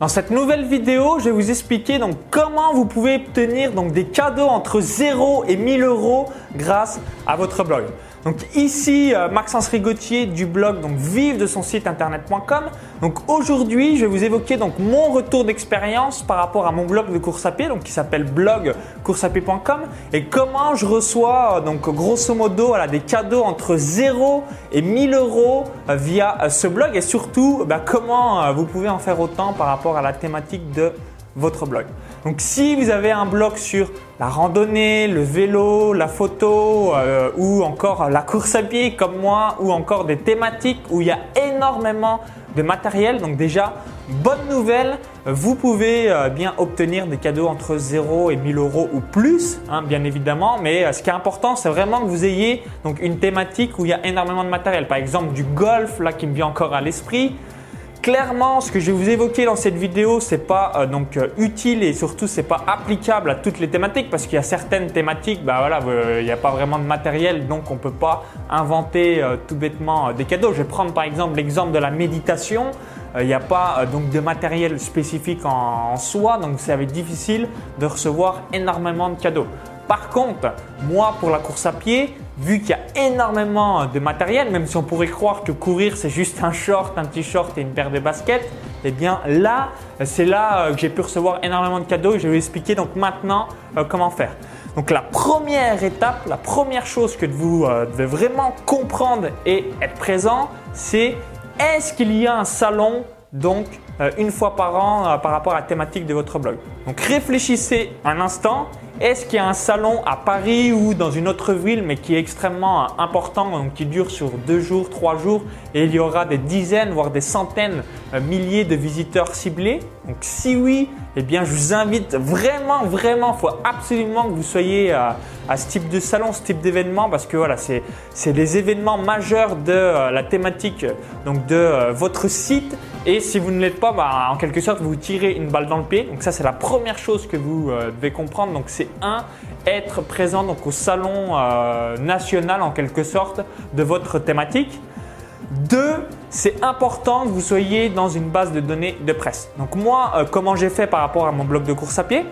Dans cette nouvelle vidéo, je vais vous expliquer donc comment vous pouvez obtenir des cadeaux entre 0 et 1000 euros grâce à votre blog. Donc ici euh, Maxence Rigotier du blog donc vive de son site internet.com. Donc aujourd'hui, je vais vous évoquer donc mon retour d'expérience par rapport à mon blog de course à pied donc qui s'appelle blog pied.com et comment je reçois euh, donc grosso modo voilà, des cadeaux entre 0 et 1000 euros euh, via ce blog et surtout bah, comment vous pouvez en faire autant par rapport à la thématique de votre blog. Donc si vous avez un blog sur la randonnée, le vélo, la photo euh, ou encore la course à pied comme moi ou encore des thématiques où il y a énormément de matériel, donc déjà bonne nouvelle, vous pouvez euh, bien obtenir des cadeaux entre 0 et 1000 euros ou plus, hein, bien évidemment. Mais euh, ce qui est important, c'est vraiment que vous ayez donc une thématique où il y a énormément de matériel. Par exemple du golf, là qui me vient encore à l'esprit. Clairement, ce que je vais vous évoquer dans cette vidéo, c'est pas euh, donc euh, utile et surtout c'est pas applicable à toutes les thématiques parce qu'il y a certaines thématiques, bah voilà, il n'y a pas vraiment de matériel, donc on peut pas inventer euh, tout bêtement des cadeaux. Je vais prendre par exemple l'exemple de la méditation. Il n'y a pas donc de matériel spécifique en, en soi, donc ça va être difficile de recevoir énormément de cadeaux. Par contre, moi pour la course à pied, vu qu'il y a énormément de matériel, même si on pourrait croire que courir c'est juste un short, un t-shirt et une paire de baskets, eh bien là, c'est là euh, que j'ai pu recevoir énormément de cadeaux et je vais vous expliquer donc maintenant euh, comment faire. Donc la première étape, la première chose que vous euh, devez vraiment comprendre et être présent, c'est est-ce qu'il y a un salon donc une fois par an par rapport à la thématique de votre blog. Donc réfléchissez un instant est-ce qu'il y a un salon à Paris ou dans une autre ville, mais qui est extrêmement important, qui dure sur deux jours, trois jours, et il y aura des dizaines, voire des centaines, euh, milliers de visiteurs ciblés? Donc si oui, eh bien je vous invite vraiment, vraiment, il faut absolument que vous soyez à, ce type de salon, ce type d'événement, parce que voilà, c'est des événements majeurs de euh, la thématique donc de euh, votre site et si vous ne l'êtes pas, bah, en quelque sorte, vous tirez une balle dans le pied. Donc ça, c'est la première chose que vous euh, devez comprendre. Donc c'est un, être présent donc, au salon euh, national en quelque sorte de votre thématique. Deux, c'est important que vous soyez dans une base de données de presse. Donc moi, euh, comment j'ai fait par rapport à mon blog de course à pied?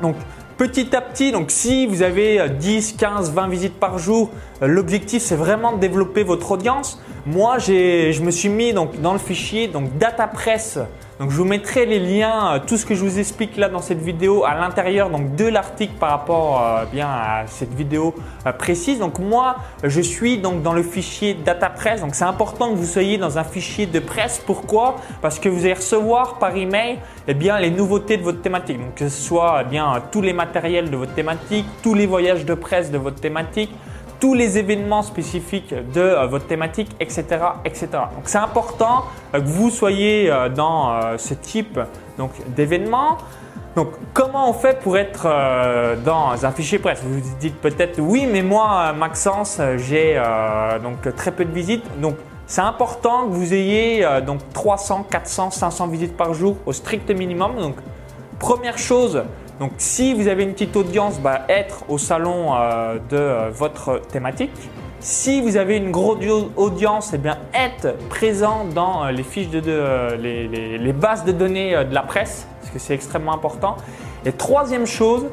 Donc petit à petit, donc si vous avez 10, 15, 20 visites par jour, l'objectif c'est vraiment de développer votre audience. Moi, je me suis mis donc dans le fichier donc data press. Donc je vous mettrai les liens, euh, tout ce que je vous explique là dans cette vidéo à l'intérieur donc de l'article par rapport euh, bien à cette vidéo euh, précise. Donc moi, je suis donc dans le fichier data press. Donc c'est important que vous soyez dans un fichier de presse. Pourquoi? Parce que vous allez recevoir par email eh bien les nouveautés de votre thématique. Donc que ce soit bien tous les matériels de votre thématique, tous les voyages de presse de votre thématique tous les événements spécifiques de euh, votre thématique, etc. etc. Donc c'est important euh, que vous soyez euh, dans ce type d'événements. Donc, comment on fait pour être dans un fichier presse? Vous vous dites peut-être oui, mais moi, Maxence, j'ai donc très peu de visites. Donc, c'est important que vous ayez donc 300, 400, 500 visites par jour au strict minimum. Donc, première chose, donc si vous avez une petite audience, bah, être au salon euh, de euh, votre thématique. Si vous avez une grosse audience, eh bien être présent dans euh, les fiches de, les, bases de données de la presse, parce que c'est extrêmement important. Et troisième chose,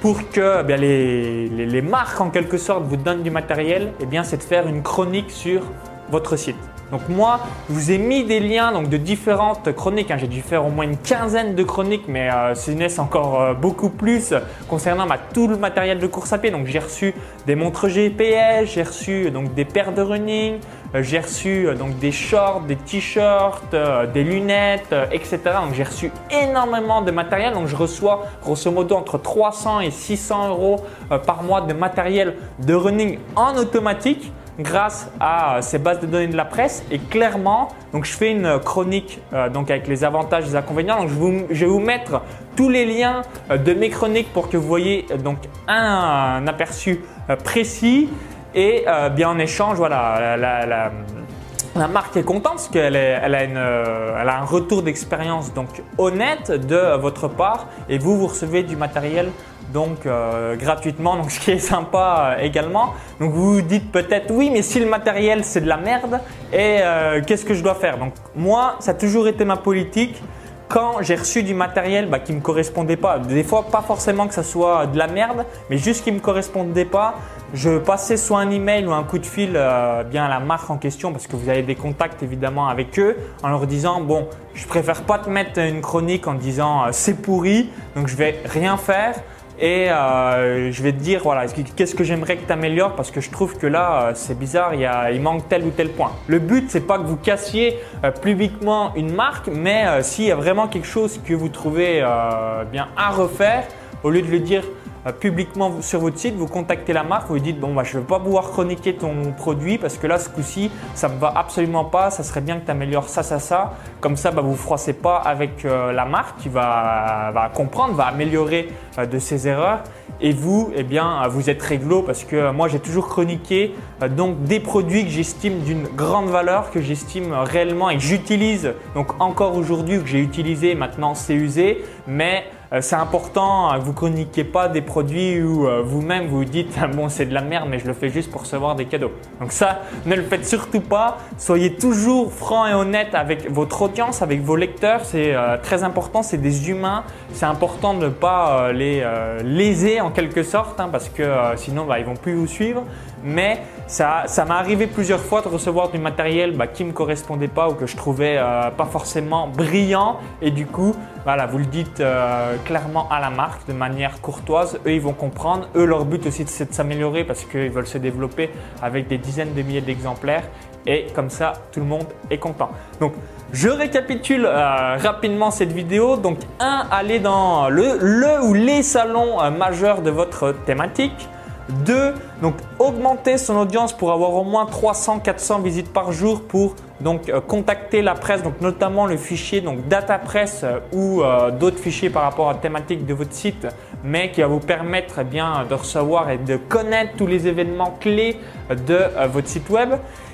pour que eh les, marques en quelque sorte vous donnent du matériel, eh c'est de faire une chronique sur votre site. Donc moi, je vous ai mis des liens de différentes chroniques. Hein. J'ai dû faire au moins une quinzaine de chroniques, mais euh, c'est encore euh, beaucoup plus concernant tout le matériel de course à pied. Donc j'ai reçu des montres GPS, j'ai reçu donc des paires de running, euh, j'ai reçu donc des shorts, des t-shirts, des lunettes, etc. Donc j'ai reçu énormément de matériel. Donc je reçois grosso modo entre 300 et 600 euros par mois de matériel de running en automatique grâce à ces bases de données de la presse. Et clairement donc je fais une chronique euh, donc avec les avantages et les inconvénients. Donc je, vais vous mettre tous les liens euh, de mes chroniques pour que vous voyez euh, donc un, aperçu précis. Et bien en échange voilà la, marque est contente parce qu'elle elle a, a un retour d'expérience donc honnête de votre part. Et vous vous recevez du matériel donc euh, gratuitement, donc ce qui est sympa euh, également. Donc vous vous dites peut-être oui, mais si le matériel c'est de la merde, et euh, qu'est-ce que je dois faire? Donc moi, ça a toujours été ma politique. quand j'ai reçu du matériel bah, qui ne me correspondait pas, des fois pas forcément que ça soit de la merde, mais juste qui ne me correspondait pas, je passais soit un email ou un coup de fil bien à la marque en question parce que vous avez des contacts évidemment avec eux en leur disant bon je préfère pas te mettre une chronique en disant c'est pourri donc je vais rien faire et euh, je vais te dire voilà qu'est-ce que j'aimerais que tu améliores parce que je trouve que là euh, c'est bizarre il, y a, il manque tel ou tel point. Le but c'est pas que vous cassiez euh, publiquement une marque mais s'il y a vraiment quelque chose que vous trouvez bien à refaire au lieu de le dire publiquement sur votre site, vous contactez la marque, vous dites bon bah je ne veux pas pouvoir chroniquer ton produit parce que là ce coup-ci ça me va absolument pas, ça serait bien que tu améliores ça, ça, ça. Comme ça bah, vous ne froissez pas avec euh, la marque qui va, comprendre, va améliorer euh, de ses erreurs. Et vous eh bien vous êtes réglo parce que moi j'ai toujours chroniqué donc des produits que j'estime d'une grande valeur, que j'estime réellement et que j'utilise. Donc encore aujourd'hui que j'ai utilisé maintenant c'est usé. Mais euh, c'est important que vous chroniquiez pas des produits où euh, vous-même vous dites bon c'est de la merde mais je le fais juste pour recevoir des cadeaux. Donc ça ne le faites surtout pas. Soyez toujours franc et honnête avec votre audience, avec vos lecteurs. C'est euh, très important. C'est des humains. C'est important de ne pas les léser en quelque sorte hein, parce que sinon bah, ils vont plus vous suivre. Mais ça, ça m'est arrivé plusieurs fois de recevoir du matériel bah, qui me correspondait pas ou que je trouvais pas forcément brillant et du coup voilà, vous le dites euh, clairement à la marque de manière courtoise. Eux, ils vont comprendre. Eux, leur but aussi, c'est de s'améliorer parce qu'ils veulent se développer avec des dizaines de milliers d'exemplaires. Et comme ça, tout le monde est content. Donc, je récapitule euh, rapidement cette vidéo. Donc, un, aller dans le, le ou les salons euh, majeurs de votre thématique. 2. Donc augmenter son audience pour avoir au moins 300-400 visites par jour pour donc euh, contacter la presse, donc notamment le fichier donc data euh, ou euh, d'autres fichiers par rapport à la thématique de votre site, mais qui va vous permettre eh bien de recevoir et de connaître tous les événements clés de votre site web.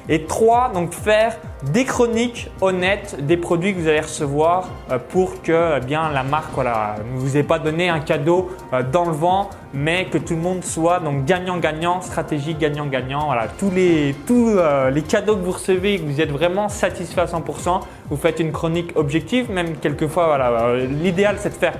Et trois, donc faire des chroniques honnêtes des produits que vous allez recevoir euh, pour que eh bien la marque ne vous ait pas donné un cadeau euh, dans le vent, mais que tout le monde soit donc gagnant-gagnant, stratégie gagnant-gagnant. Voilà, tous les tous euh, les cadeaux que vous recevez, et que vous êtes vraiment satisfait à 100%, vous faites une chronique objective. Même quelquefois, l'idéal c'est de faire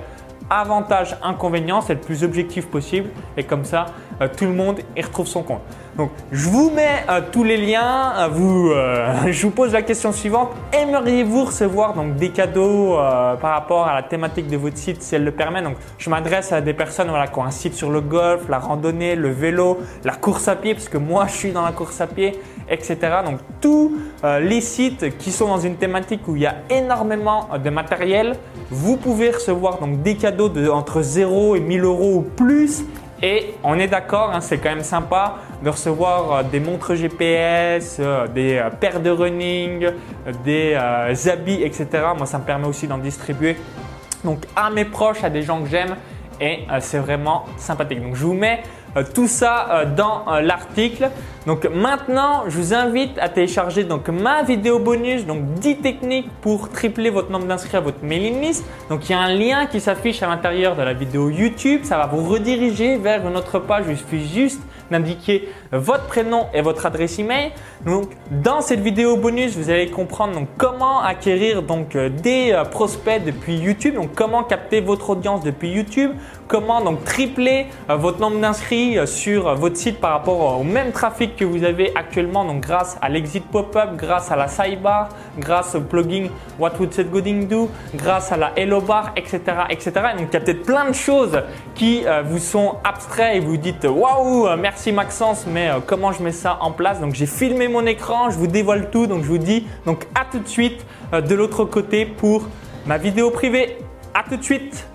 avantage, inconvénient, c'est le plus objectif possible et comme ça, tout le monde y retrouve son compte. Donc, je vous mets euh, tous les liens. Euh, vous, euh, je vous pose la question suivante. Aimeriez-vous recevoir donc, des cadeaux par rapport à la thématique de votre site si elle le permet? Donc, je m'adresse à des personnes voilà, qui ont un site sur le golf, la randonnée, le vélo, la course à pied, parce que moi, je suis dans la course à pied, etc. Donc, tous les sites qui sont dans une thématique où il y a énormément de matériel, vous pouvez recevoir donc, des cadeaux de entre 0 et 1000 euros ou plus et on est d'accord, hein, c'est quand même sympa de recevoir euh, des montres GPS, euh, des euh, paires de running, des habits, etc. Moi, ça me permet aussi d'en distribuer donc à mes proches, à des gens que j'aime et c'est vraiment sympathique. Donc je vous mets tout ça euh, dans euh, l'article. Donc maintenant, je vous invite à télécharger donc ma vidéo bonus, donc 10 techniques pour tripler votre nombre d'inscrits à votre mailing list. Donc il y a un lien qui s'affiche à l'intérieur de la vidéo YouTube, ça va vous rediriger vers une autre page. Il suffit juste d'indiquer votre prénom et votre adresse email. Donc dans cette vidéo bonus, vous allez comprendre donc comment acquérir donc des prospects depuis YouTube, donc comment capter votre audience depuis YouTube, comment donc tripler votre nombre d'inscrits euh, sur votre site par rapport au même trafic que vous avez actuellement, donc grâce à l'exit pop-up, grâce à la sidebar, grâce au plugin What Would Seth Godin Do, grâce à la Hello Bar, etc. etc. donc il y a peut-être plein de choses qui euh, vous sont abstraits et vous dites waouh, euh, merci Maxence, mais comment je mets ça en place? Donc j'ai filmé mon écran, je vous dévoile tout, donc je vous dis donc à tout de suite de l'autre côté pour ma vidéo privée. À tout de suite